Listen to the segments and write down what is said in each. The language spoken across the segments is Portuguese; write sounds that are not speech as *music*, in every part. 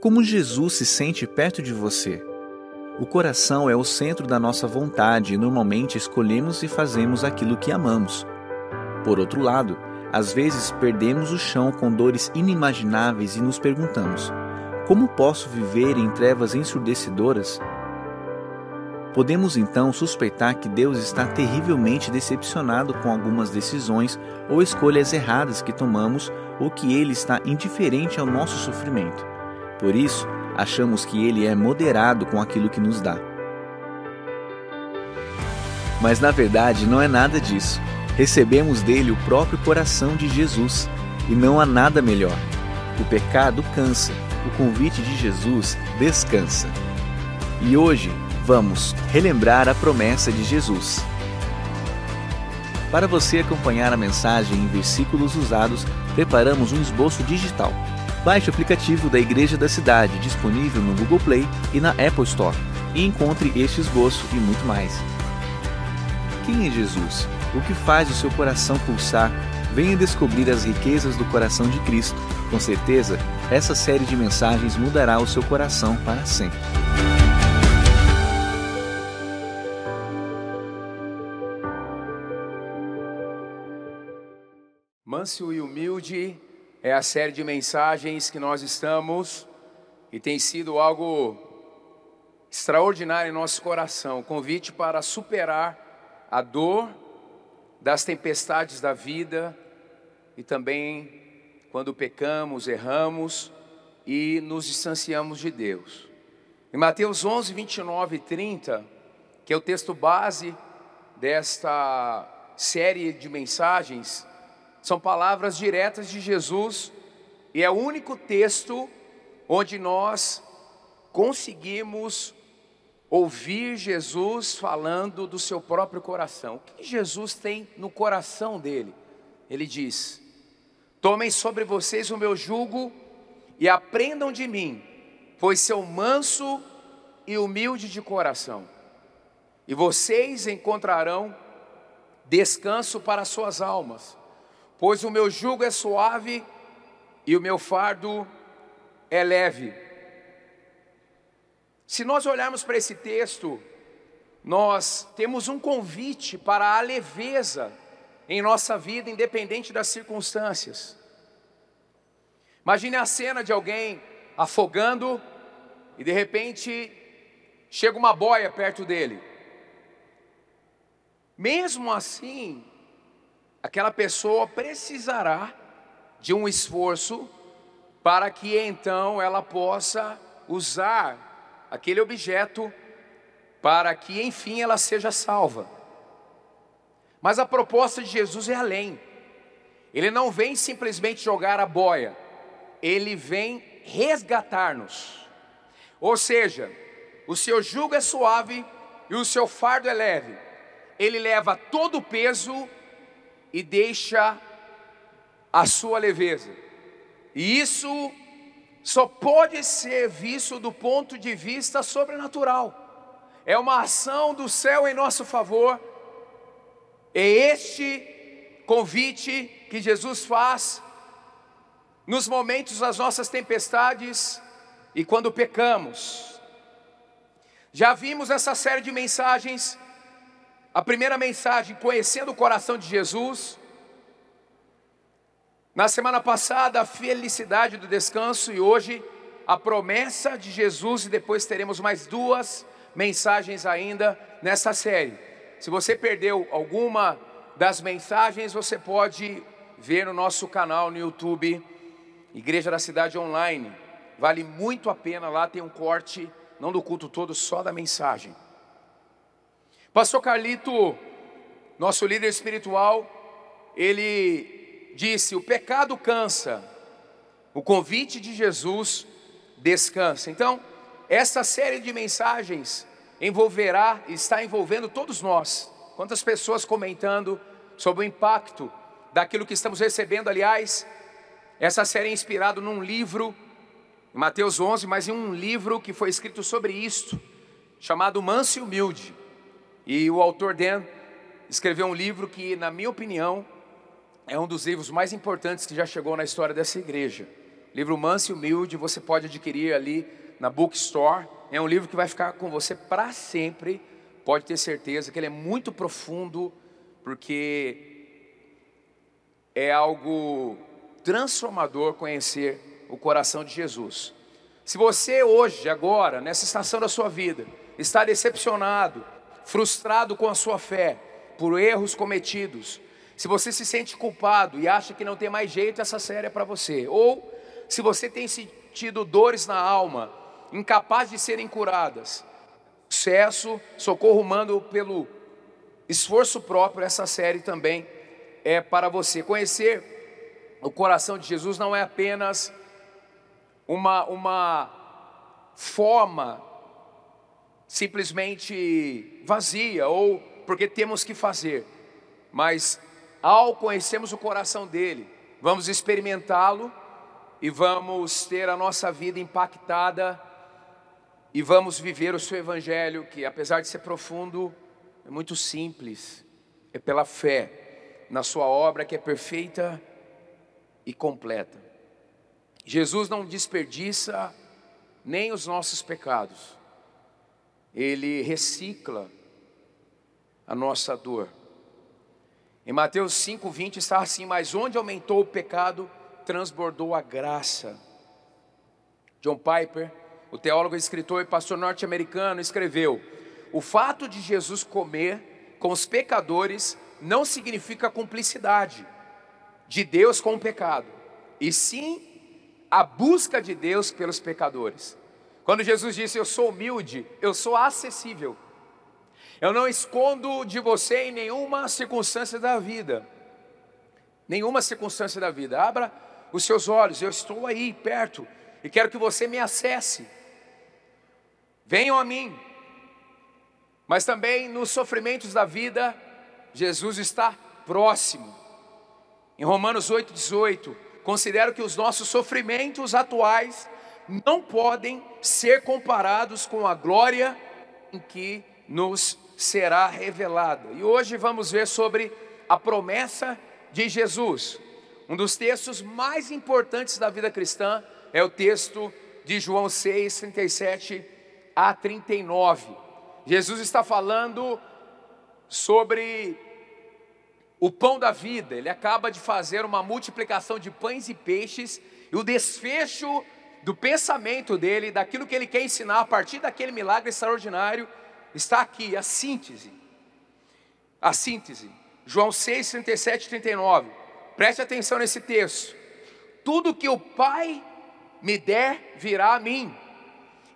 Como Jesus se sente perto de você? O coração é o centro da nossa vontade e normalmente escolhemos e fazemos aquilo que amamos. Por outro lado, às vezes perdemos o chão com dores inimagináveis e nos perguntamos: como posso viver em trevas ensurdecedoras? Podemos então suspeitar que Deus está terrivelmente decepcionado com algumas decisões ou escolhas erradas que tomamos ou que Ele está indiferente ao nosso sofrimento. Por isso, achamos que Ele é moderado com aquilo que nos dá. Mas na verdade não é nada disso. Recebemos dele o próprio coração de Jesus e não há nada melhor. O pecado cansa, o convite de Jesus descansa. E hoje vamos relembrar a promessa de Jesus. Para você acompanhar a mensagem em versículos usados, preparamos um esboço digital. Baixe o aplicativo da Igreja da Cidade, disponível no Google Play e na Apple Store, e encontre este esboço e muito mais. Quem é Jesus? O que faz o seu coração pulsar? Venha descobrir as riquezas do coração de Cristo. Com certeza, essa série de mensagens mudará o seu coração para sempre. Manso e Humilde é a série de mensagens que nós estamos e tem sido algo extraordinário em nosso coração convite para superar a dor das tempestades da vida e também quando pecamos, erramos e nos distanciamos de Deus. Em Mateus 11, 29 e 30, que é o texto base desta série de mensagens, são palavras diretas de Jesus e é o único texto onde nós conseguimos ouvir Jesus falando do seu próprio coração. O que Jesus tem no coração dele? Ele diz: Tomem sobre vocês o meu jugo e aprendam de mim, pois sou manso e humilde de coração, e vocês encontrarão descanso para suas almas pois o meu jugo é suave e o meu fardo é leve. Se nós olharmos para esse texto, nós temos um convite para a leveza em nossa vida, independente das circunstâncias. Imagine a cena de alguém afogando e de repente chega uma boia perto dele. Mesmo assim, aquela pessoa precisará de um esforço para que então ela possa usar aquele objeto para que enfim ela seja salva. Mas a proposta de Jesus é além. Ele não vem simplesmente jogar a boia, ele vem resgatar-nos. Ou seja, o seu jugo é suave e o seu fardo é leve. Ele leva todo o peso e deixa a sua leveza. E isso só pode ser visto do ponto de vista sobrenatural. É uma ação do céu em nosso favor. É este convite que Jesus faz nos momentos das nossas tempestades e quando pecamos. Já vimos essa série de mensagens a primeira mensagem, conhecendo o coração de Jesus. Na semana passada, a felicidade do descanso e hoje a promessa de Jesus e depois teremos mais duas mensagens ainda nessa série. Se você perdeu alguma das mensagens, você pode ver no nosso canal no YouTube, Igreja da Cidade Online. Vale muito a pena, lá tem um corte, não do culto todo, só da mensagem. Pastor Carlito, nosso líder espiritual, ele disse: o pecado cansa, o convite de Jesus descansa. Então, essa série de mensagens envolverá, está envolvendo todos nós. Quantas pessoas comentando sobre o impacto daquilo que estamos recebendo, aliás, essa série é inspirada num livro, Mateus 11, mas em um livro que foi escrito sobre isto, chamado Manso e Humilde. E o autor Dan escreveu um livro que, na minha opinião, é um dos livros mais importantes que já chegou na história dessa igreja. Livro Manso e Humilde, você pode adquirir ali na Bookstore. É um livro que vai ficar com você para sempre. Pode ter certeza que ele é muito profundo, porque é algo transformador conhecer o coração de Jesus. Se você hoje, agora, nessa estação da sua vida, está decepcionado, frustrado com a sua fé, por erros cometidos, se você se sente culpado e acha que não tem mais jeito, essa série é para você. Ou se você tem sentido dores na alma, incapaz de serem curadas, sucesso, socorro humano pelo esforço próprio, essa série também é para você. Conhecer o coração de Jesus não é apenas uma, uma forma simplesmente vazia ou porque temos que fazer, mas ao conhecermos o coração dele, vamos experimentá-lo e vamos ter a nossa vida impactada e vamos viver o seu evangelho, que apesar de ser profundo, é muito simples, é pela fé na sua obra que é perfeita e completa. Jesus não desperdiça nem os nossos pecados, ele recicla a nossa dor. Em Mateus 5:20 está assim: Mas onde aumentou o pecado, transbordou a graça. John Piper, o teólogo, escritor e pastor norte-americano, escreveu: O fato de Jesus comer com os pecadores não significa cumplicidade de Deus com o pecado, e sim a busca de Deus pelos pecadores. Quando Jesus disse: Eu sou humilde, eu sou acessível. Eu não escondo de você em nenhuma circunstância da vida. Nenhuma circunstância da vida. Abra os seus olhos, eu estou aí perto e quero que você me acesse. Venham a mim. Mas também nos sofrimentos da vida, Jesus está próximo. Em Romanos 8,18, considero que os nossos sofrimentos atuais não podem ser comparados com a glória em que nos será revelada. E hoje vamos ver sobre a promessa de Jesus. Um dos textos mais importantes da vida cristã é o texto de João 6, 37 a 39. Jesus está falando sobre o pão da vida. Ele acaba de fazer uma multiplicação de pães e peixes e o desfecho do pensamento dele, daquilo que ele quer ensinar a partir daquele milagre extraordinário, Está aqui a síntese. A síntese. João 6, 37 e 39. Preste atenção nesse texto. Tudo que o Pai me der virá a mim,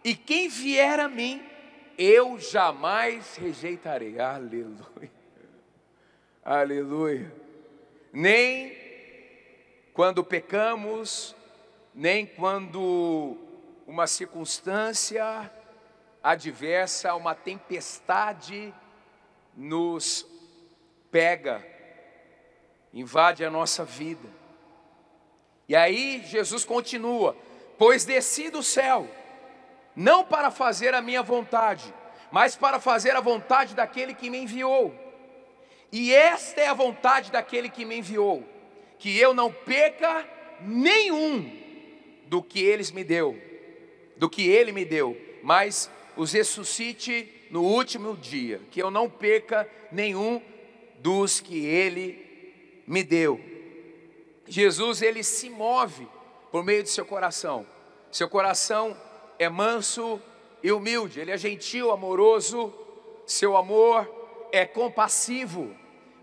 e quem vier a mim, eu jamais rejeitarei. Aleluia. Aleluia. Nem quando pecamos, nem quando uma circunstância adversa, uma tempestade nos pega, invade a nossa vida. E aí Jesus continua: Pois desci do céu, não para fazer a minha vontade, mas para fazer a vontade daquele que me enviou. E esta é a vontade daquele que me enviou, que eu não peca nenhum do que eles me deu, do que ele me deu, mas os ressuscite no último dia, que eu não perca nenhum dos que ele me deu. Jesus, ele se move por meio de seu coração. Seu coração é manso e humilde, ele é gentil, amoroso, seu amor é compassivo,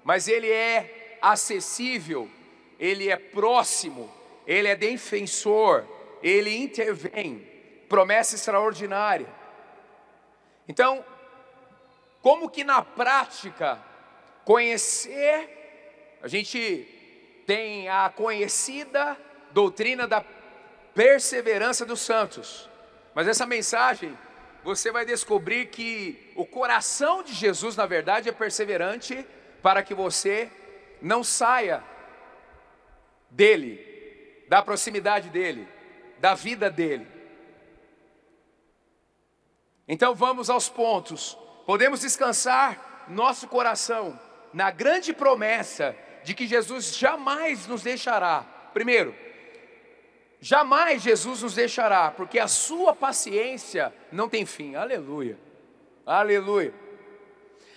mas ele é acessível, ele é próximo, ele é defensor, ele intervém. Promessa extraordinária. Então, como que na prática conhecer, a gente tem a conhecida doutrina da perseverança dos santos, mas essa mensagem você vai descobrir que o coração de Jesus, na verdade, é perseverante para que você não saia dele, da proximidade dele, da vida dele. Então vamos aos pontos. Podemos descansar nosso coração na grande promessa de que Jesus jamais nos deixará. Primeiro, Jamais Jesus nos deixará, porque a sua paciência não tem fim. Aleluia. Aleluia.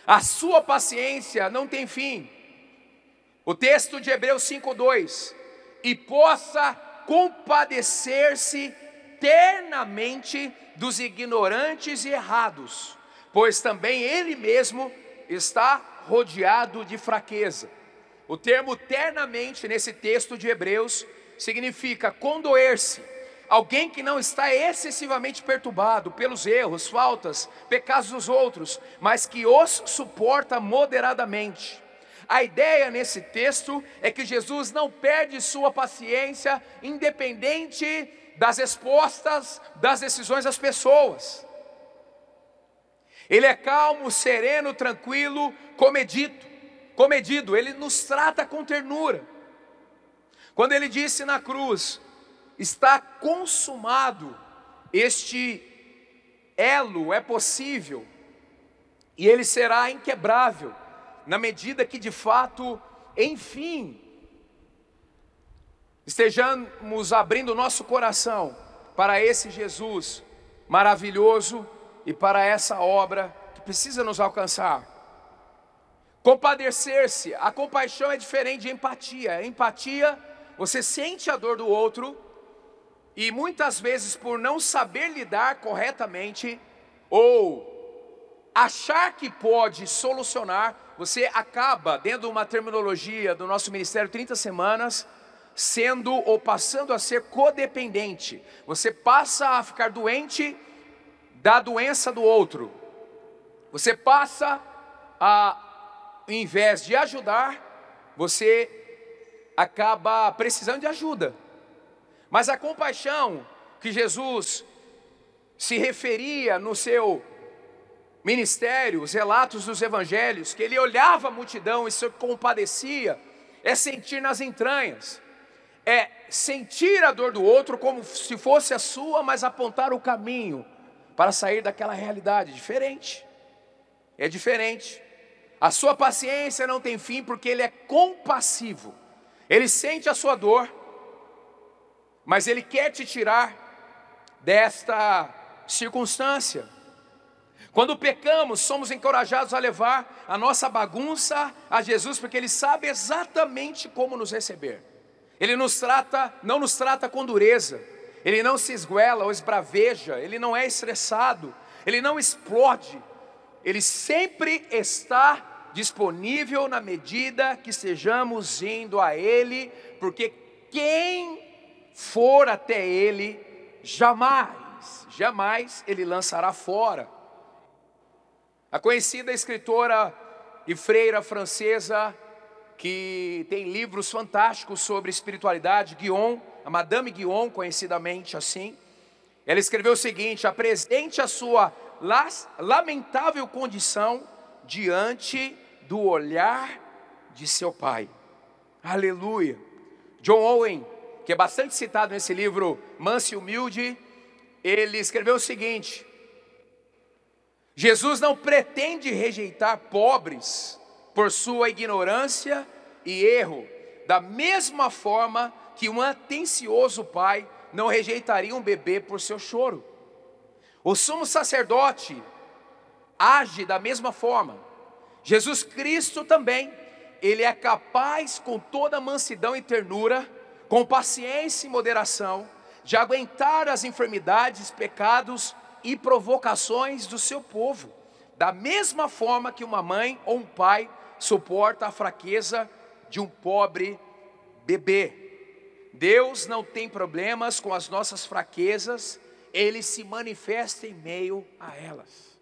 A sua paciência não tem fim. O texto de Hebreus 5:2 e possa compadecer-se ternamente dos ignorantes e errados, pois também ele mesmo está rodeado de fraqueza. O termo ternamente nesse texto de Hebreus significa condoer-se. Alguém que não está excessivamente perturbado pelos erros, faltas, pecados dos outros, mas que os suporta moderadamente. A ideia nesse texto é que Jesus não perde sua paciência, independente das respostas, das decisões das pessoas. Ele é calmo, sereno, tranquilo, comedido, comedido, ele nos trata com ternura. Quando ele disse na cruz: Está consumado, este elo é possível, e ele será inquebrável, na medida que de fato, enfim, estejamos abrindo nosso coração para esse Jesus maravilhoso e para essa obra que precisa nos alcançar. Compadecer-se, a compaixão é diferente de empatia. Empatia você sente a dor do outro e muitas vezes por não saber lidar corretamente ou achar que pode solucionar, você acaba, dentro de uma terminologia do nosso ministério 30 semanas, sendo ou passando a ser codependente. Você passa a ficar doente da doença do outro. Você passa a, em vez de ajudar, você acaba precisando de ajuda. Mas a compaixão que Jesus se referia no seu ministério, os relatos dos evangelhos, que ele olhava a multidão e se compadecia, é sentir nas entranhas, é sentir a dor do outro como se fosse a sua, mas apontar o caminho para sair daquela realidade diferente. É diferente. A sua paciência não tem fim porque ele é compassivo. Ele sente a sua dor, mas ele quer te tirar desta circunstância. Quando pecamos, somos encorajados a levar a nossa bagunça a Jesus, porque Ele sabe exatamente como nos receber. Ele nos trata, não nos trata com dureza, Ele não se esguela ou esbraveja, Ele não é estressado, Ele não explode, Ele sempre está disponível na medida que estejamos indo a Ele, porque quem for até Ele, jamais, jamais Ele lançará fora. A conhecida escritora e freira francesa, que tem livros fantásticos sobre espiritualidade, Guion, a Madame Guion, conhecidamente assim, ela escreveu o seguinte: apresente a sua lamentável condição diante do olhar de seu pai. Aleluia. John Owen, que é bastante citado nesse livro Manso e Humilde, ele escreveu o seguinte: Jesus não pretende rejeitar pobres por sua ignorância e erro, da mesma forma que um atencioso pai não rejeitaria um bebê por seu choro. O sumo sacerdote age da mesma forma. Jesus Cristo também, ele é capaz com toda mansidão e ternura, com paciência e moderação, de aguentar as enfermidades, pecados e provocações do seu povo, da mesma forma que uma mãe ou um pai suporta a fraqueza de um pobre bebê. Deus não tem problemas com as nossas fraquezas, ele se manifesta em meio a elas.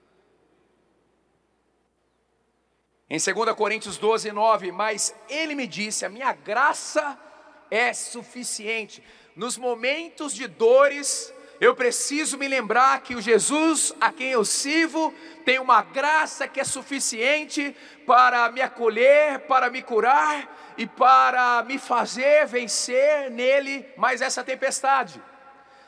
Em 2 Coríntios 12, 9, mas ele me disse: a minha graça é suficiente. Nos momentos de dores, eu preciso me lembrar que o Jesus a quem eu sirvo tem uma graça que é suficiente para me acolher, para me curar e para me fazer vencer nele mais essa tempestade.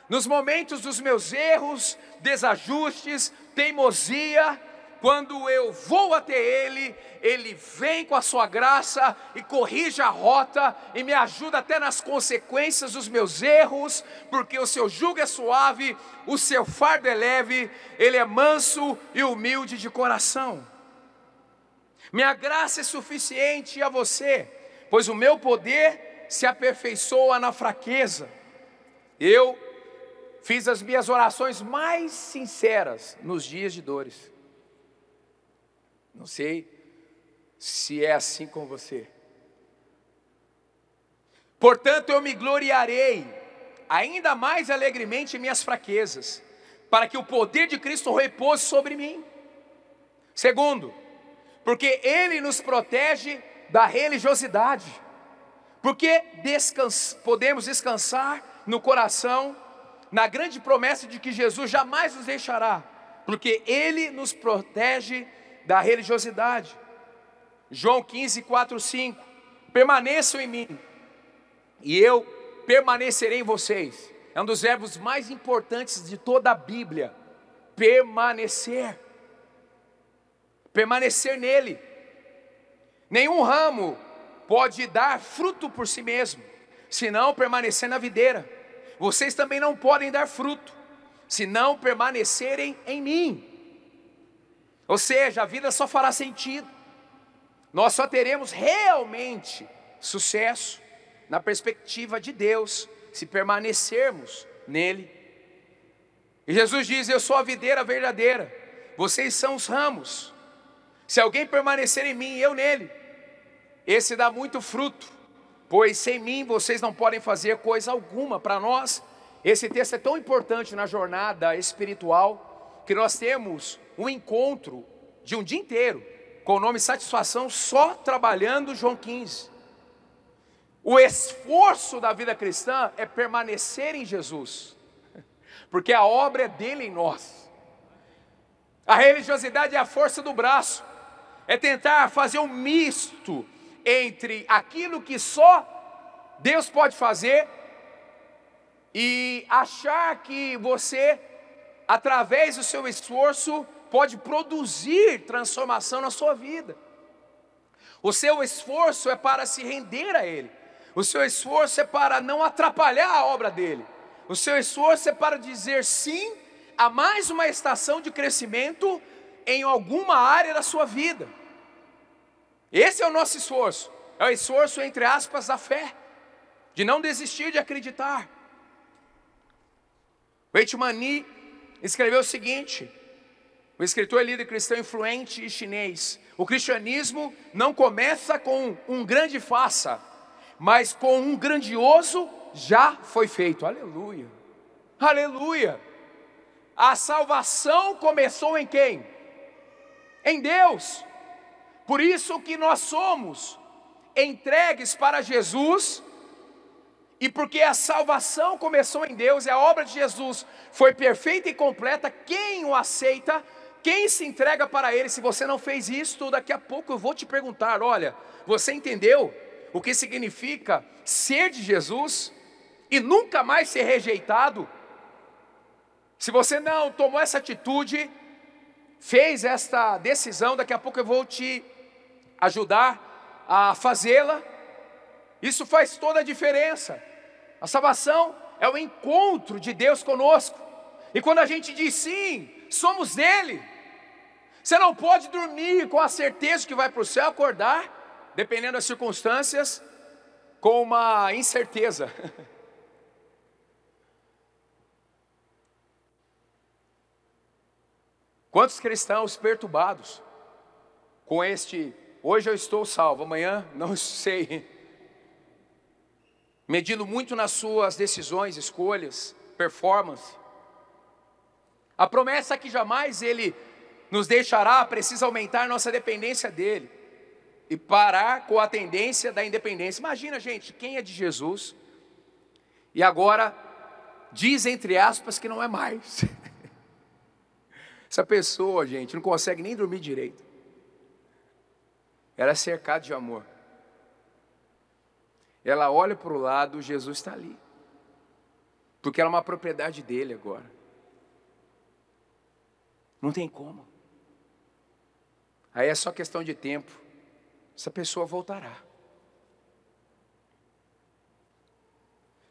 Nos momentos dos meus erros, desajustes, teimosia, quando eu vou até Ele, Ele vem com a sua graça e corrige a rota e me ajuda até nas consequências dos meus erros, porque o seu jugo é suave, o seu fardo é leve, Ele é manso e humilde de coração. Minha graça é suficiente a você, pois o meu poder se aperfeiçoa na fraqueza. Eu fiz as minhas orações mais sinceras nos dias de dores. Não sei se é assim com você. Portanto, eu me gloriarei ainda mais alegremente em minhas fraquezas, para que o poder de Cristo repouse sobre mim. Segundo, porque Ele nos protege da religiosidade, porque descans podemos descansar no coração, na grande promessa de que Jesus jamais nos deixará, porque Ele nos protege da religiosidade. João 15, 4, 5. Permaneçam em mim, e eu permanecerei em vocês. É um dos verbos mais importantes de toda a Bíblia. Permanecer. Permanecer nele. Nenhum ramo pode dar fruto por si mesmo, senão permanecer na videira. Vocês também não podem dar fruto, se não permanecerem em mim. Ou seja, a vida só fará sentido. Nós só teremos realmente sucesso na perspectiva de Deus se permanecermos nele. E Jesus diz: Eu sou a videira verdadeira, vocês são os ramos. Se alguém permanecer em mim e eu nele, esse dá muito fruto, pois sem mim vocês não podem fazer coisa alguma. Para nós, esse texto é tão importante na jornada espiritual que nós temos um encontro de um dia inteiro, com o nome Satisfação, só trabalhando João 15. O esforço da vida cristã é permanecer em Jesus, *laughs* porque a obra é dele em nós. A religiosidade é a força do braço, é tentar fazer um misto entre aquilo que só Deus pode fazer e achar que você, através do seu esforço, pode produzir transformação na sua vida. O seu esforço é para se render a Ele, o seu esforço é para não atrapalhar a obra dele, o seu esforço é para dizer sim a mais uma estação de crescimento em alguma área da sua vida. Esse é o nosso esforço, é o esforço, entre aspas, da fé, de não desistir de acreditar. Weitmani escreveu o seguinte: o escritor é líder cristão influente e chinês. O cristianismo não começa com um grande faça, mas com um grandioso já foi feito. Aleluia. Aleluia. A salvação começou em quem? Em Deus. Por isso que nós somos entregues para Jesus, e porque a salvação começou em Deus, e a obra de Jesus foi perfeita e completa, quem o aceita quem se entrega para Ele, se você não fez isso, daqui a pouco eu vou te perguntar: olha, você entendeu o que significa ser de Jesus e nunca mais ser rejeitado? Se você não tomou essa atitude, fez esta decisão, daqui a pouco eu vou te ajudar a fazê-la. Isso faz toda a diferença. A salvação é o encontro de Deus conosco. E quando a gente diz sim, somos dele, você não pode dormir com a certeza que vai para o céu, acordar, dependendo das circunstâncias, com uma incerteza. *laughs* Quantos cristãos perturbados com este, hoje eu estou salvo, amanhã não sei, *laughs* medindo muito nas suas decisões, escolhas, performance. A promessa que jamais ele nos deixará, precisa aumentar nossa dependência dele e parar com a tendência da independência. Imagina, gente, quem é de Jesus e agora diz entre aspas que não é mais. *laughs* Essa pessoa, gente, não consegue nem dormir direito. Ela é cercada de amor. Ela olha para o lado, Jesus está ali. Porque ela é uma propriedade dele agora. Não tem como. Aí é só questão de tempo. Essa pessoa voltará.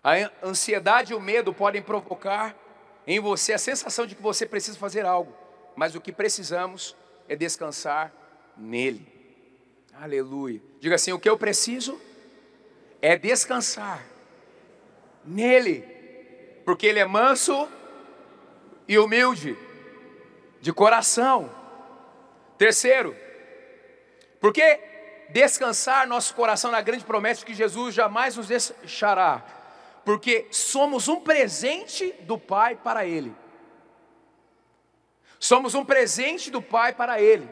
A ansiedade e o medo podem provocar em você a sensação de que você precisa fazer algo, mas o que precisamos é descansar nele. Aleluia. Diga assim: o que eu preciso é descansar nele, porque ele é manso e humilde de coração. Terceiro, porque descansar nosso coração na grande promessa que Jesus jamais nos deixará, porque somos um presente do Pai para Ele. Somos um presente do Pai para Ele.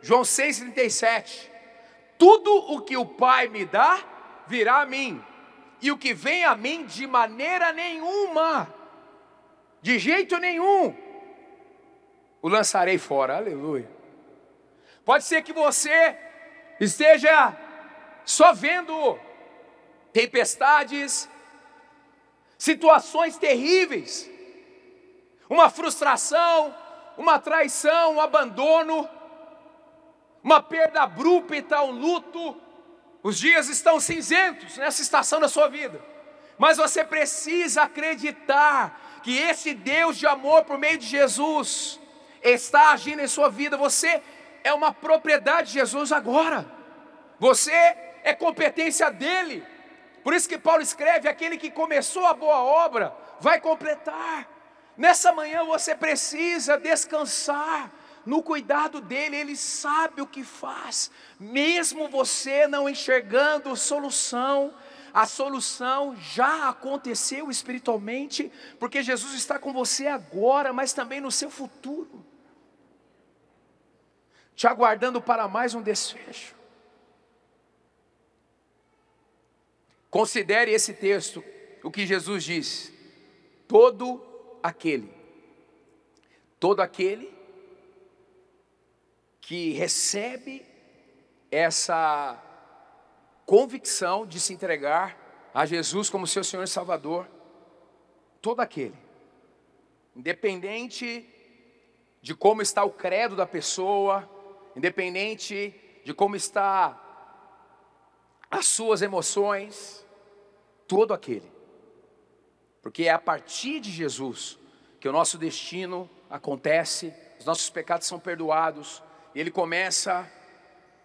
João 6,37. Tudo o que o Pai me dá virá a mim, e o que vem a mim de maneira nenhuma, de jeito nenhum, o lançarei fora. Aleluia. Pode ser que você esteja só vendo tempestades, situações terríveis, uma frustração, uma traição, um abandono, uma perda abrupta, um luto. Os dias estão cinzentos nessa estação da sua vida, mas você precisa acreditar que esse Deus de amor por meio de Jesus está agindo em sua vida. Você é uma propriedade de Jesus agora, você é competência dele. Por isso que Paulo escreve: aquele que começou a boa obra vai completar. Nessa manhã você precisa descansar no cuidado dele, ele sabe o que faz, mesmo você não enxergando solução. A solução já aconteceu espiritualmente, porque Jesus está com você agora, mas também no seu futuro, te aguardando para mais um desfecho. Considere esse texto, o que Jesus diz: todo aquele, todo aquele que recebe essa convicção de se entregar a Jesus como seu Senhor e Salvador, todo aquele, independente de como está o credo da pessoa, independente de como está as suas emoções, todo aquele. Porque é a partir de Jesus que o nosso destino acontece, os nossos pecados são perdoados, e Ele começa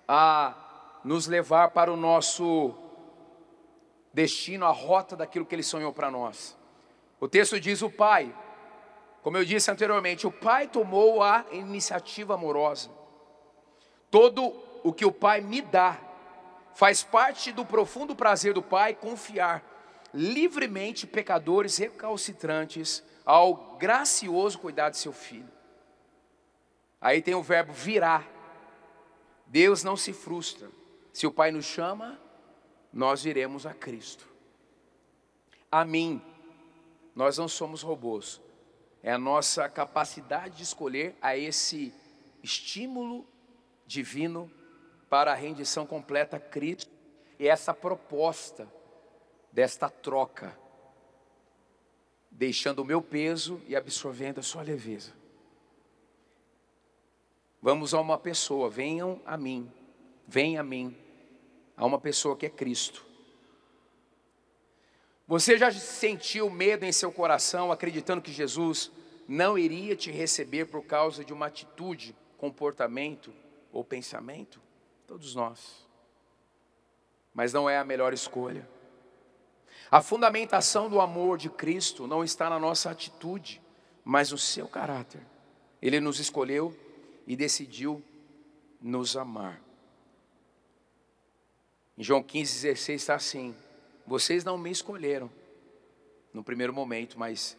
a nos levar para o nosso destino, a rota daquilo que Ele sonhou para nós. O texto diz: o Pai, como eu disse anteriormente, o Pai tomou a iniciativa amorosa. Todo o que o Pai me dá, Faz parte do profundo prazer do Pai confiar livremente pecadores recalcitrantes ao gracioso cuidado de seu filho. Aí tem o verbo virar. Deus não se frustra. Se o Pai nos chama, nós viremos a Cristo. A mim, nós não somos robôs. É a nossa capacidade de escolher a esse estímulo divino para a rendição completa a Cristo e essa proposta desta troca, deixando o meu peso e absorvendo a sua leveza. Vamos a uma pessoa, venham a mim, venha a mim, a uma pessoa que é Cristo. Você já sentiu medo em seu coração, acreditando que Jesus não iria te receber por causa de uma atitude, comportamento ou pensamento? Todos nós. Mas não é a melhor escolha. A fundamentação do amor de Cristo não está na nossa atitude, mas no seu caráter. Ele nos escolheu e decidiu nos amar. Em João 15, 16 está assim: Vocês não me escolheram no primeiro momento, mas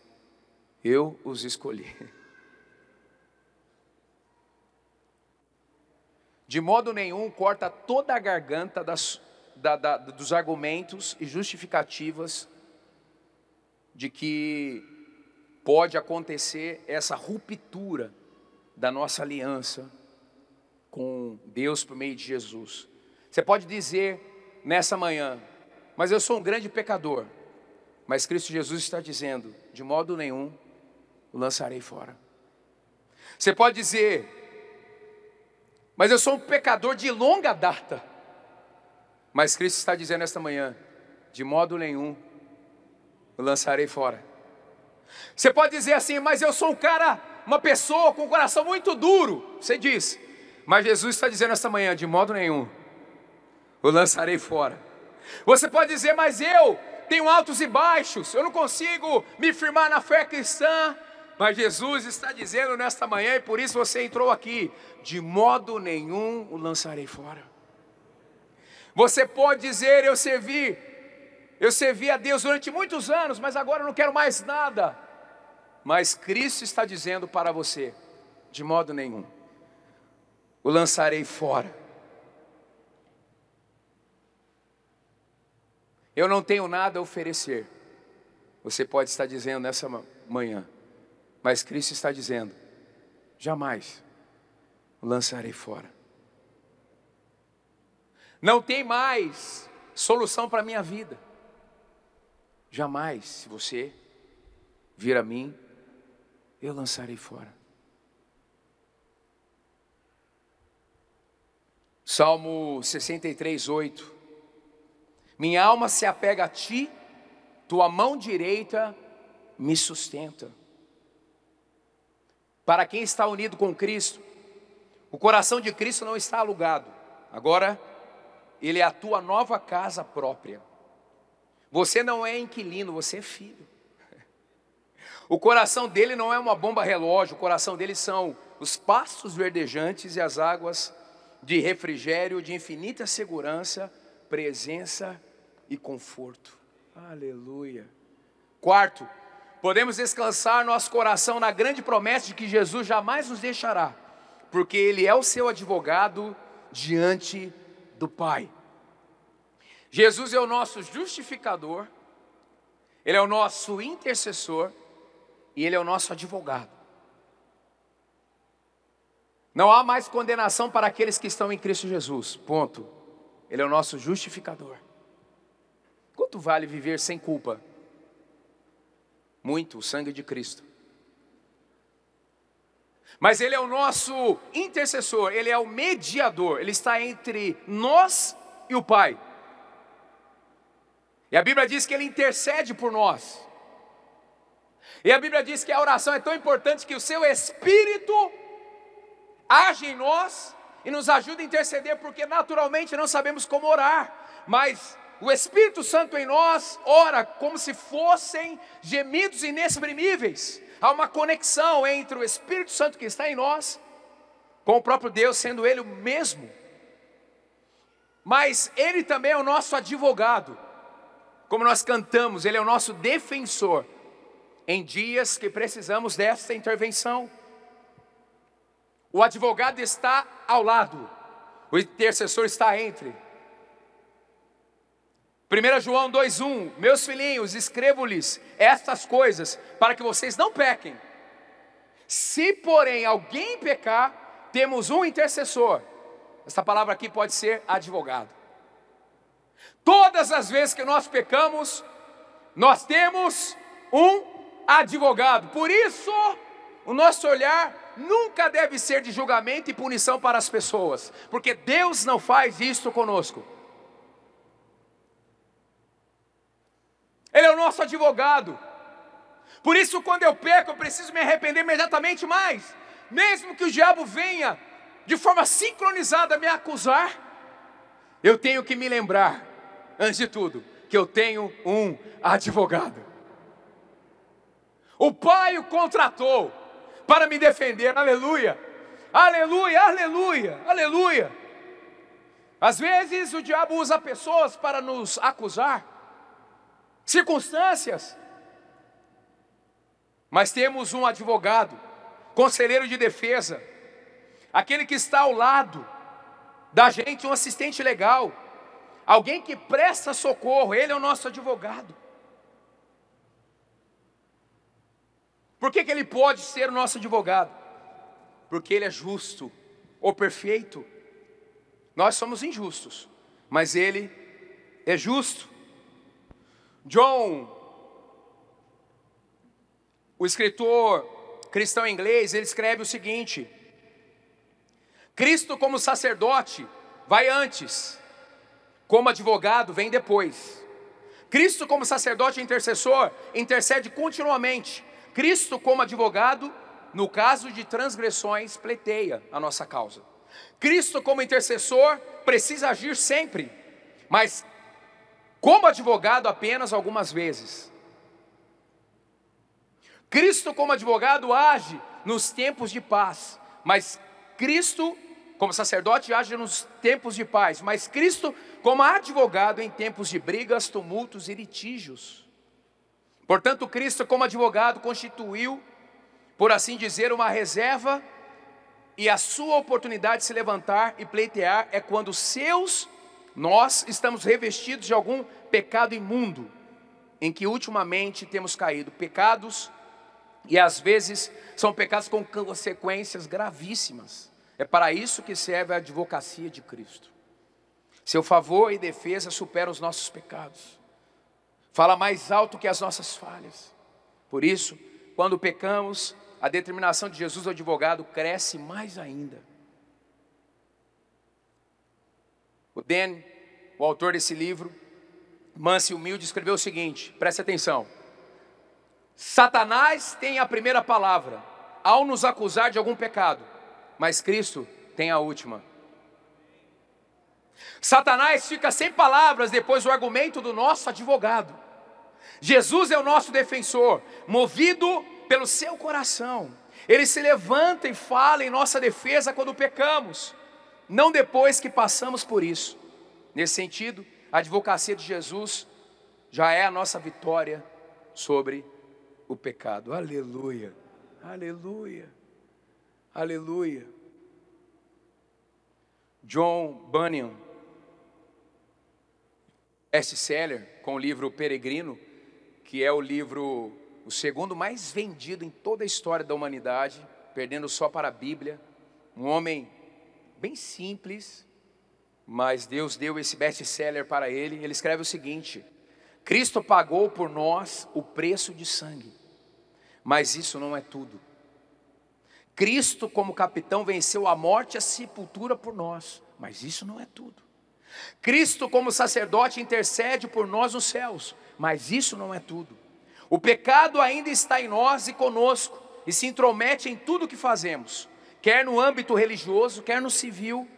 eu os escolhi. *laughs* De modo nenhum corta toda a garganta das, da, da, dos argumentos e justificativas de que pode acontecer essa ruptura da nossa aliança com Deus por meio de Jesus. Você pode dizer nessa manhã, mas eu sou um grande pecador. Mas Cristo Jesus está dizendo: de modo nenhum o lançarei fora. Você pode dizer, Mas eu sou um pecador de longa data. Mas Cristo está dizendo esta manhã: de modo nenhum o lançarei fora. Você pode dizer assim, mas eu sou um cara, uma pessoa com um coração muito duro. Você diz, mas Jesus está dizendo esta manhã: de modo nenhum o lançarei fora. Você pode dizer, mas eu tenho altos e baixos, eu não consigo me firmar na fé cristã. Mas Jesus está dizendo nesta manhã, e por isso você entrou aqui: de modo nenhum o lançarei fora. Você pode dizer: eu servi, eu servi a Deus durante muitos anos, mas agora eu não quero mais nada. Mas Cristo está dizendo para você: de modo nenhum o lançarei fora. Eu não tenho nada a oferecer. Você pode estar dizendo nessa manhã, mas Cristo está dizendo: jamais o lançarei fora. Não tem mais solução para a minha vida. Jamais, se você vir a mim, eu lançarei fora. Salmo 63, 8. Minha alma se apega a ti, tua mão direita me sustenta. Para quem está unido com Cristo, o coração de Cristo não está alugado, agora ele é a tua nova casa própria. Você não é inquilino, você é filho. O coração dele não é uma bomba relógio, o coração dele são os pastos verdejantes e as águas de refrigério, de infinita segurança presença e conforto. Aleluia. Quarto, podemos descansar nosso coração na grande promessa de que Jesus jamais nos deixará, porque Ele é o seu advogado diante do Pai. Jesus é o nosso justificador, Ele é o nosso intercessor e Ele é o nosso advogado. Não há mais condenação para aqueles que estão em Cristo Jesus. Ponto. Ele é o nosso justificador. Quanto vale viver sem culpa? Muito, o sangue de Cristo. Mas Ele é o nosso intercessor, Ele é o mediador, Ele está entre nós e o Pai. E a Bíblia diz que Ele intercede por nós. E a Bíblia diz que a oração é tão importante que o seu Espírito age em nós e nos ajuda a interceder, porque naturalmente não sabemos como orar, mas o Espírito Santo em nós ora como se fossem gemidos inexprimíveis. Há uma conexão entre o Espírito Santo que está em nós com o próprio Deus, sendo Ele o mesmo. Mas Ele também é o nosso advogado, como nós cantamos, Ele é o nosso defensor em dias que precisamos desta intervenção. O advogado está ao lado, o intercessor está entre. 1 João 2,1: Meus filhinhos, escrevo-lhes estas coisas para que vocês não pequem. Se, porém, alguém pecar, temos um intercessor. Esta palavra aqui pode ser advogado. Todas as vezes que nós pecamos, nós temos um advogado. Por isso, o nosso olhar nunca deve ser de julgamento e punição para as pessoas, porque Deus não faz isso conosco. Ele é o nosso advogado. Por isso, quando eu peco, eu preciso me arrepender imediatamente mais. Mesmo que o diabo venha de forma sincronizada me acusar, eu tenho que me lembrar, antes de tudo, que eu tenho um advogado. O pai o contratou para me defender. Aleluia. Aleluia, aleluia, aleluia. Às vezes o diabo usa pessoas para nos acusar, circunstâncias. Mas temos um advogado, conselheiro de defesa, aquele que está ao lado da gente, um assistente legal, alguém que presta socorro, ele é o nosso advogado. Por que, que ele pode ser o nosso advogado? Porque ele é justo ou perfeito. Nós somos injustos, mas ele é justo. John, o escritor cristão inglês, ele escreve o seguinte: Cristo, como sacerdote, vai antes, como advogado, vem depois. Cristo, como sacerdote intercessor, intercede continuamente. Cristo, como advogado, no caso de transgressões, pleiteia a nossa causa. Cristo, como intercessor, precisa agir sempre, mas como advogado apenas algumas vezes. Cristo, como advogado, age nos tempos de paz, mas Cristo, como sacerdote, age nos tempos de paz, mas Cristo, como advogado, em tempos de brigas, tumultos e litígios. Portanto, Cristo, como advogado, constituiu, por assim dizer, uma reserva, e a sua oportunidade de se levantar e pleitear é quando seus, nós estamos revestidos de algum pecado imundo, em que ultimamente temos caído, pecados e às vezes são pecados com consequências gravíssimas. É para isso que serve a advocacia de Cristo. Seu favor e defesa supera os nossos pecados. Fala mais alto que as nossas falhas. Por isso, quando pecamos, a determinação de Jesus, o advogado, cresce mais ainda. O Dan, o autor desse livro, manso e humilde, escreveu o seguinte: preste atenção. Satanás tem a primeira palavra ao nos acusar de algum pecado, mas Cristo tem a última. Satanás fica sem palavras depois do argumento do nosso advogado. Jesus é o nosso defensor, movido pelo seu coração. Ele se levanta e fala em nossa defesa quando pecamos, não depois que passamos por isso. Nesse sentido, a advocacia de Jesus já é a nossa vitória sobre o pecado. Aleluia, aleluia, aleluia. John Bunyan, best-seller com o livro Peregrino, que é o livro, o segundo mais vendido em toda a história da humanidade, perdendo só para a Bíblia. Um homem bem simples, mas Deus deu esse best-seller para ele. Ele escreve o seguinte: Cristo pagou por nós o preço de sangue, mas isso não é tudo. Cristo, como capitão, venceu a morte e a sepultura por nós, mas isso não é tudo. Cristo, como sacerdote, intercede por nós nos céus, mas isso não é tudo. O pecado ainda está em nós e conosco, e se intromete em tudo que fazemos, quer no âmbito religioso, quer no civil,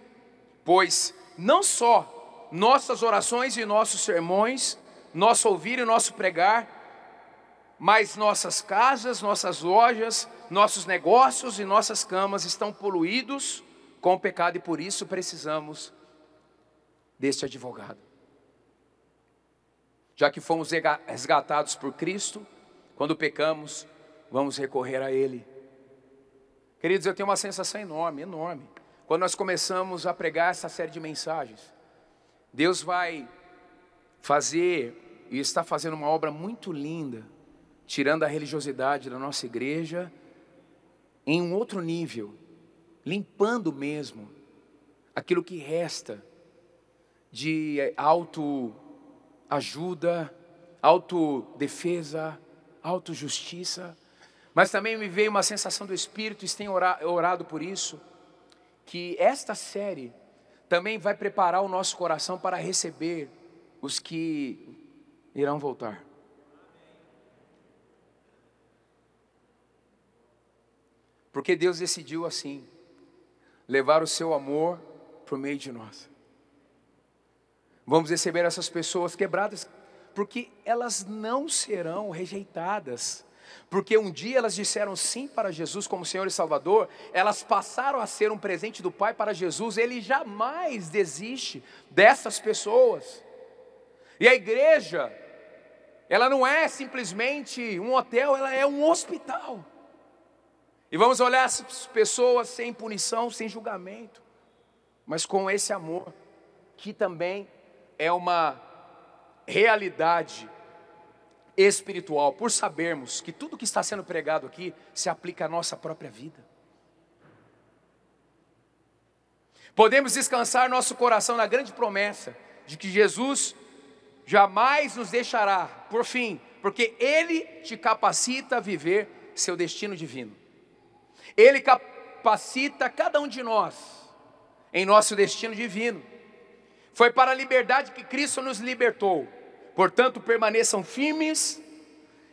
pois não só nossas orações e nossos sermões nosso ouvir e nosso pregar, mas nossas casas, nossas lojas, nossos negócios e nossas camas estão poluídos com o pecado e por isso precisamos deste advogado. Já que fomos resgatados por Cristo, quando pecamos, vamos recorrer a Ele. Queridos, eu tenho uma sensação enorme, enorme, quando nós começamos a pregar essa série de mensagens. Deus vai fazer e está fazendo uma obra muito linda, tirando a religiosidade da nossa igreja em um outro nível, limpando mesmo aquilo que resta de autoajuda, autodefesa, autojustiça. Mas também me veio uma sensação do Espírito, e tenho orado por isso, que esta série também vai preparar o nosso coração para receber os que irão voltar. Porque Deus decidiu assim, levar o seu amor por meio de nós. Vamos receber essas pessoas quebradas, porque elas não serão rejeitadas. Porque um dia elas disseram sim para Jesus como Senhor e Salvador, elas passaram a ser um presente do Pai para Jesus, Ele jamais desiste dessas pessoas. E a igreja, ela não é simplesmente um hotel, ela é um hospital. E vamos olhar as pessoas sem punição, sem julgamento, mas com esse amor, que também é uma realidade espiritual, por sabermos que tudo que está sendo pregado aqui se aplica à nossa própria vida. Podemos descansar nosso coração na grande promessa de que Jesus jamais nos deixará, por fim, porque Ele te capacita a viver seu destino divino. Ele capacita cada um de nós em nosso destino divino. Foi para a liberdade que Cristo nos libertou. Portanto, permaneçam firmes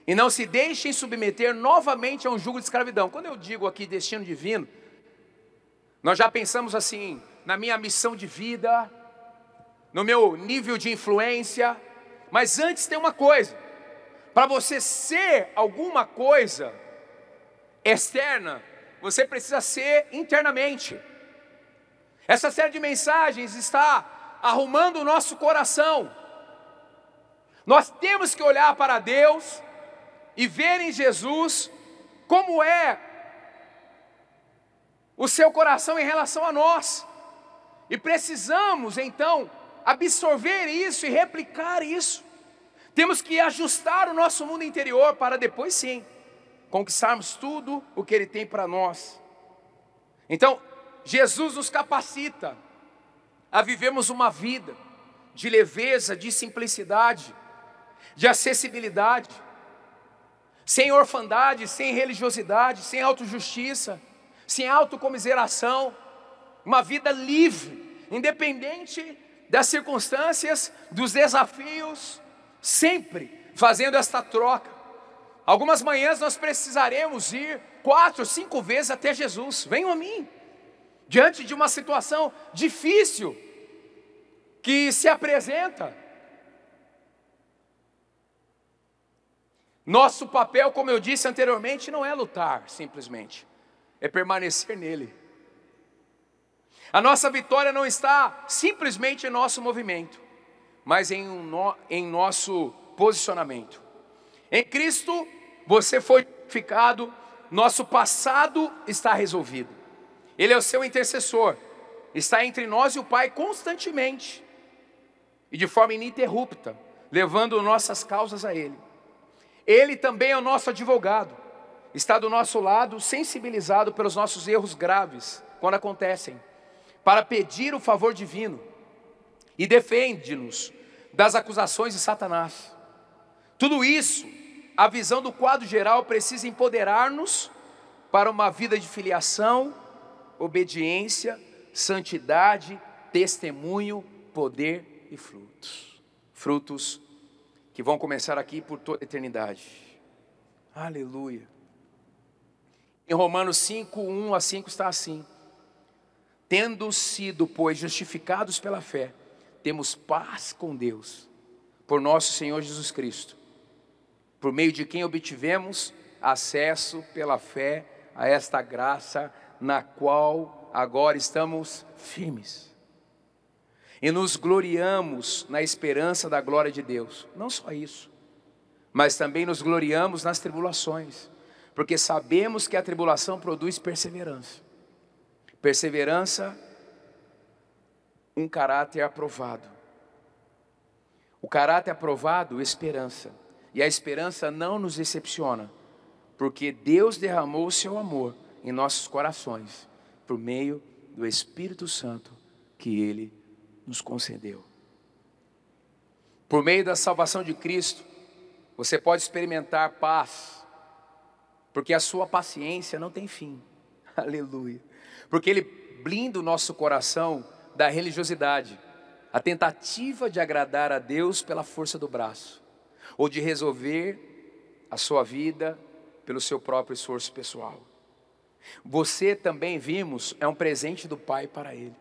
e não se deixem submeter novamente a um jugo de escravidão. Quando eu digo aqui destino divino, nós já pensamos assim, na minha missão de vida, no meu nível de influência, mas antes tem uma coisa: para você ser alguma coisa externa, você precisa ser internamente. Essa série de mensagens está arrumando o nosso coração. Nós temos que olhar para Deus e ver em Jesus como é o seu coração em relação a nós. E precisamos então absorver isso e replicar isso. Temos que ajustar o nosso mundo interior para depois sim conquistarmos tudo o que ele tem para nós. Então, Jesus nos capacita a vivermos uma vida de leveza, de simplicidade, de acessibilidade, sem orfandade, sem religiosidade, sem autojustiça, sem autocomiseração, uma vida livre, independente das circunstâncias, dos desafios, sempre fazendo esta troca. Algumas manhãs nós precisaremos ir quatro, cinco vezes até Jesus. Venham a mim diante de uma situação difícil que se apresenta. Nosso papel, como eu disse anteriormente, não é lutar simplesmente, é permanecer nele. A nossa vitória não está simplesmente em nosso movimento, mas em, um no, em nosso posicionamento. Em Cristo, você foi ficado, nosso passado está resolvido. Ele é o seu intercessor, está entre nós e o Pai constantemente e de forma ininterrupta, levando nossas causas a Ele. Ele também é o nosso advogado, está do nosso lado, sensibilizado pelos nossos erros graves quando acontecem, para pedir o favor divino e defende-nos das acusações de Satanás. Tudo isso, a visão do quadro geral precisa empoderar-nos para uma vida de filiação obediência, santidade, testemunho, poder e frutos. Frutos que vão começar aqui por toda a eternidade. Aleluia. Em Romanos 5, 1 a 5 está assim: Tendo sido, pois, justificados pela fé, temos paz com Deus, por nosso Senhor Jesus Cristo, por meio de quem obtivemos acesso pela fé a esta graça na qual agora estamos firmes. E nos gloriamos na esperança da glória de Deus. Não só isso, mas também nos gloriamos nas tribulações, porque sabemos que a tribulação produz perseverança. Perseverança, um caráter aprovado. O caráter aprovado, esperança. E a esperança não nos decepciona, porque Deus derramou o seu amor em nossos corações, por meio do Espírito Santo que Ele nos concedeu. Por meio da salvação de Cristo, você pode experimentar paz, porque a sua paciência não tem fim. *laughs* Aleluia. Porque Ele blinda o nosso coração da religiosidade, a tentativa de agradar a Deus pela força do braço, ou de resolver a sua vida pelo seu próprio esforço pessoal. Você também vimos, é um presente do Pai para ele.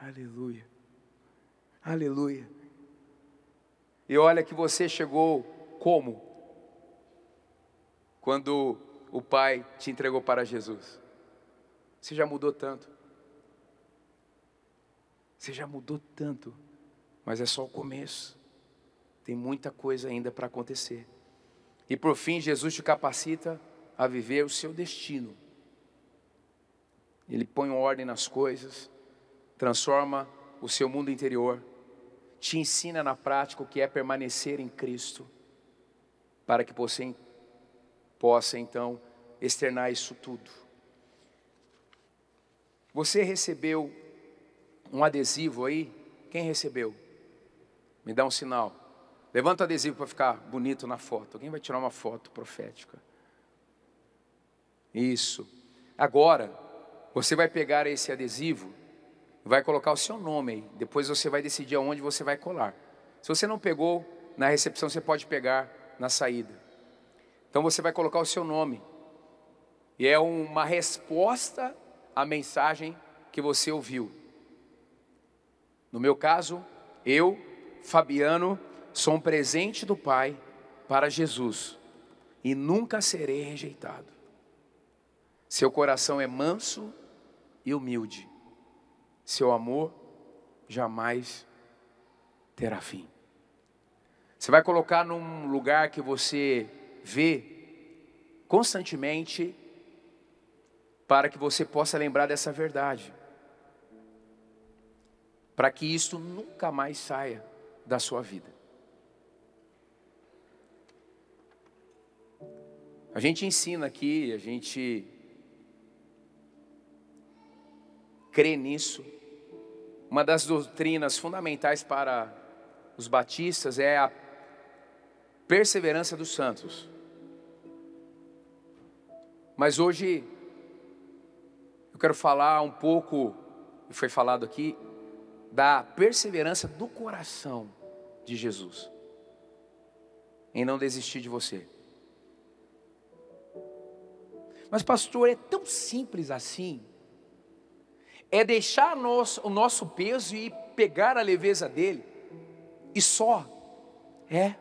Aleluia. Aleluia. E olha que você chegou como? Quando o Pai te entregou para Jesus. Você já mudou tanto. Você já mudou tanto. Mas é só o começo. Tem muita coisa ainda para acontecer. E por fim, Jesus te capacita a viver o seu destino ele põe ordem nas coisas, transforma o seu mundo interior, te ensina na prática o que é permanecer em Cristo, para que você possa então externar isso tudo. Você recebeu um adesivo aí? Quem recebeu? Me dá um sinal. Levanta o adesivo para ficar bonito na foto. Alguém vai tirar uma foto profética? Isso. Agora, você vai pegar esse adesivo vai colocar o seu nome aí. Depois você vai decidir aonde você vai colar. Se você não pegou na recepção, você pode pegar na saída. Então você vai colocar o seu nome. E é uma resposta à mensagem que você ouviu. No meu caso, eu, Fabiano, sou um presente do Pai para Jesus e nunca serei rejeitado. Seu coração é manso e humilde. Seu amor jamais terá fim. Você vai colocar num lugar que você vê constantemente para que você possa lembrar dessa verdade. Para que isto nunca mais saia da sua vida. A gente ensina aqui, a gente crê nisso. Uma das doutrinas fundamentais para os batistas é a perseverança dos santos. Mas hoje eu quero falar um pouco, foi falado aqui, da perseverança do coração de Jesus em não desistir de você. Mas, pastor, é tão simples assim. É deixar nós, o nosso peso e pegar a leveza dele. E só. É.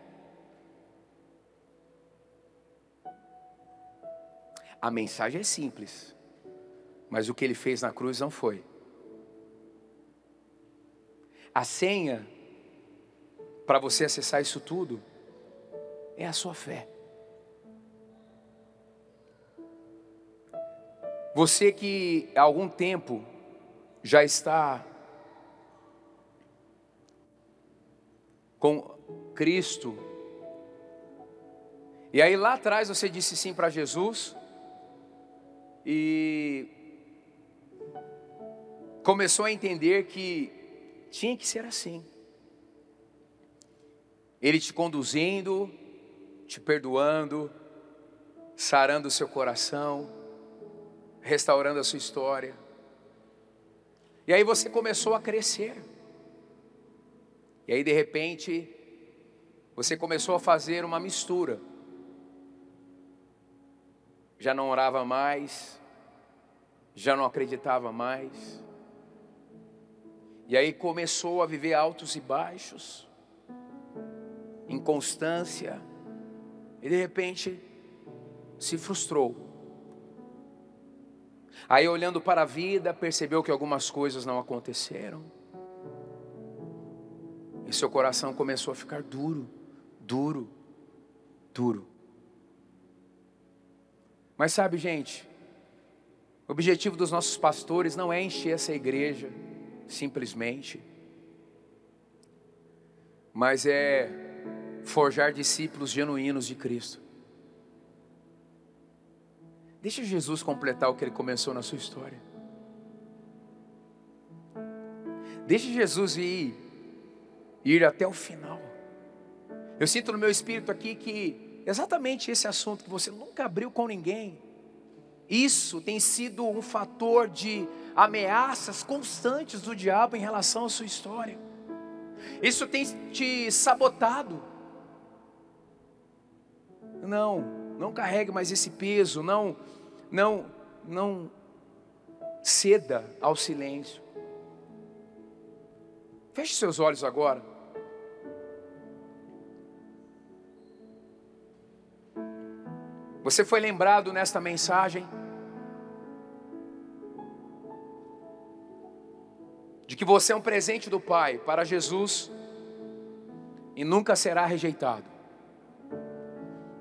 A mensagem é simples. Mas o que ele fez na cruz não foi. A senha para você acessar isso tudo é a sua fé. Você que há algum tempo já está com Cristo, e aí lá atrás você disse sim para Jesus, e começou a entender que tinha que ser assim. Ele te conduzindo, te perdoando, sarando o seu coração, restaurando a sua história. E aí você começou a crescer. E aí de repente, você começou a fazer uma mistura. Já não orava mais, já não acreditava mais. E aí começou a viver altos e baixos, inconstância, e de repente se frustrou. Aí, olhando para a vida, percebeu que algumas coisas não aconteceram. E seu coração começou a ficar duro, duro, duro. Mas sabe, gente, o objetivo dos nossos pastores não é encher essa igreja, simplesmente, mas é forjar discípulos genuínos de Cristo. Deixa Jesus completar o que ele começou na sua história. Deixa Jesus ir, ir até o final. Eu sinto no meu espírito aqui que exatamente esse assunto que você nunca abriu com ninguém, isso tem sido um fator de ameaças constantes do diabo em relação à sua história. Isso tem te sabotado. Não, não carregue mais esse peso, não não, não ceda ao silêncio. Feche seus olhos agora. Você foi lembrado nesta mensagem de que você é um presente do Pai para Jesus e nunca será rejeitado,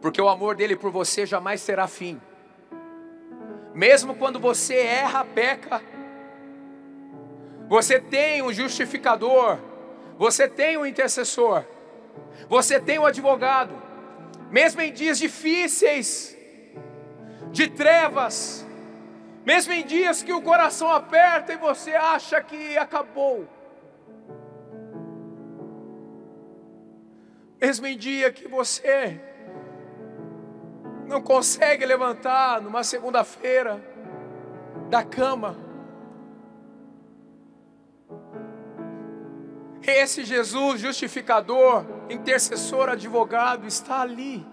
porque o amor dele por você jamais terá fim. Mesmo quando você erra, peca, você tem um justificador, você tem um intercessor, você tem um advogado, mesmo em dias difíceis, de trevas, mesmo em dias que o coração aperta e você acha que acabou, mesmo em dia que você não consegue levantar numa segunda-feira da cama. Esse Jesus, justificador, intercessor, advogado, está ali.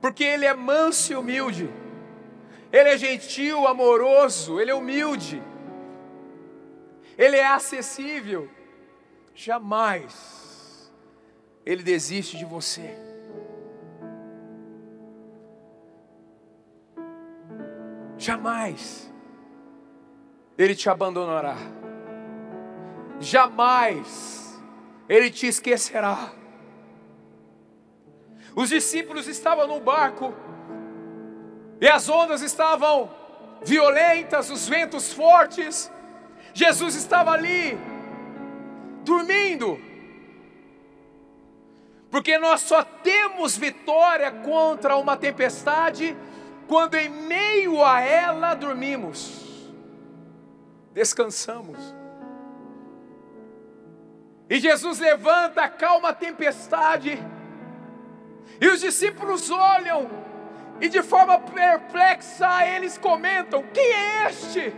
Porque Ele é manso e humilde, Ele é gentil, amoroso, Ele é humilde, Ele é acessível. Jamais Ele desiste de você. Jamais Ele te abandonará. Jamais Ele te esquecerá. Os discípulos estavam no barco e as ondas estavam violentas, os ventos fortes. Jesus estava ali, dormindo. Porque nós só temos vitória contra uma tempestade quando em meio a ela dormimos, descansamos. E Jesus levanta, acalma a tempestade, e os discípulos olham, e de forma perplexa eles comentam: Quem é este?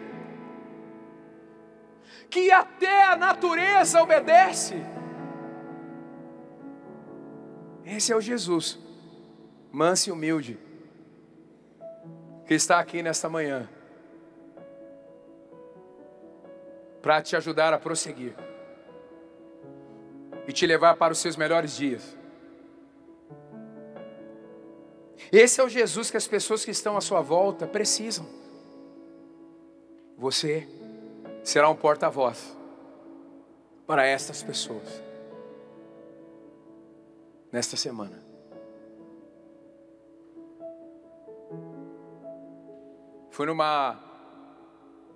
Que até a natureza obedece. Esse é o Jesus, manso e humilde que está aqui nesta manhã para te ajudar a prosseguir e te levar para os seus melhores dias. Esse é o Jesus que as pessoas que estão à sua volta precisam. Você será um porta-voz para estas pessoas nesta semana. Fui numa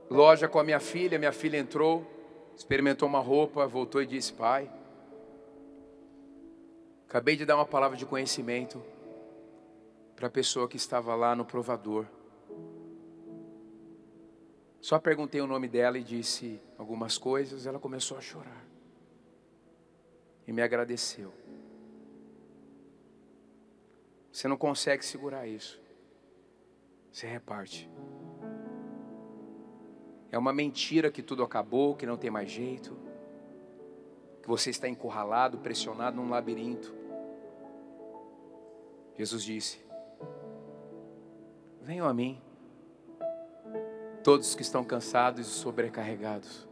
loja com a minha filha, minha filha entrou, experimentou uma roupa, voltou e disse: Pai, acabei de dar uma palavra de conhecimento para a pessoa que estava lá no provador. Só perguntei o nome dela e disse algumas coisas, ela começou a chorar. E me agradeceu. Você não consegue segurar isso. Você reparte. É uma mentira que tudo acabou, que não tem mais jeito, que você está encurralado, pressionado num labirinto. Jesus disse: Venham a mim, todos que estão cansados e sobrecarregados.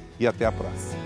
e até a próxima.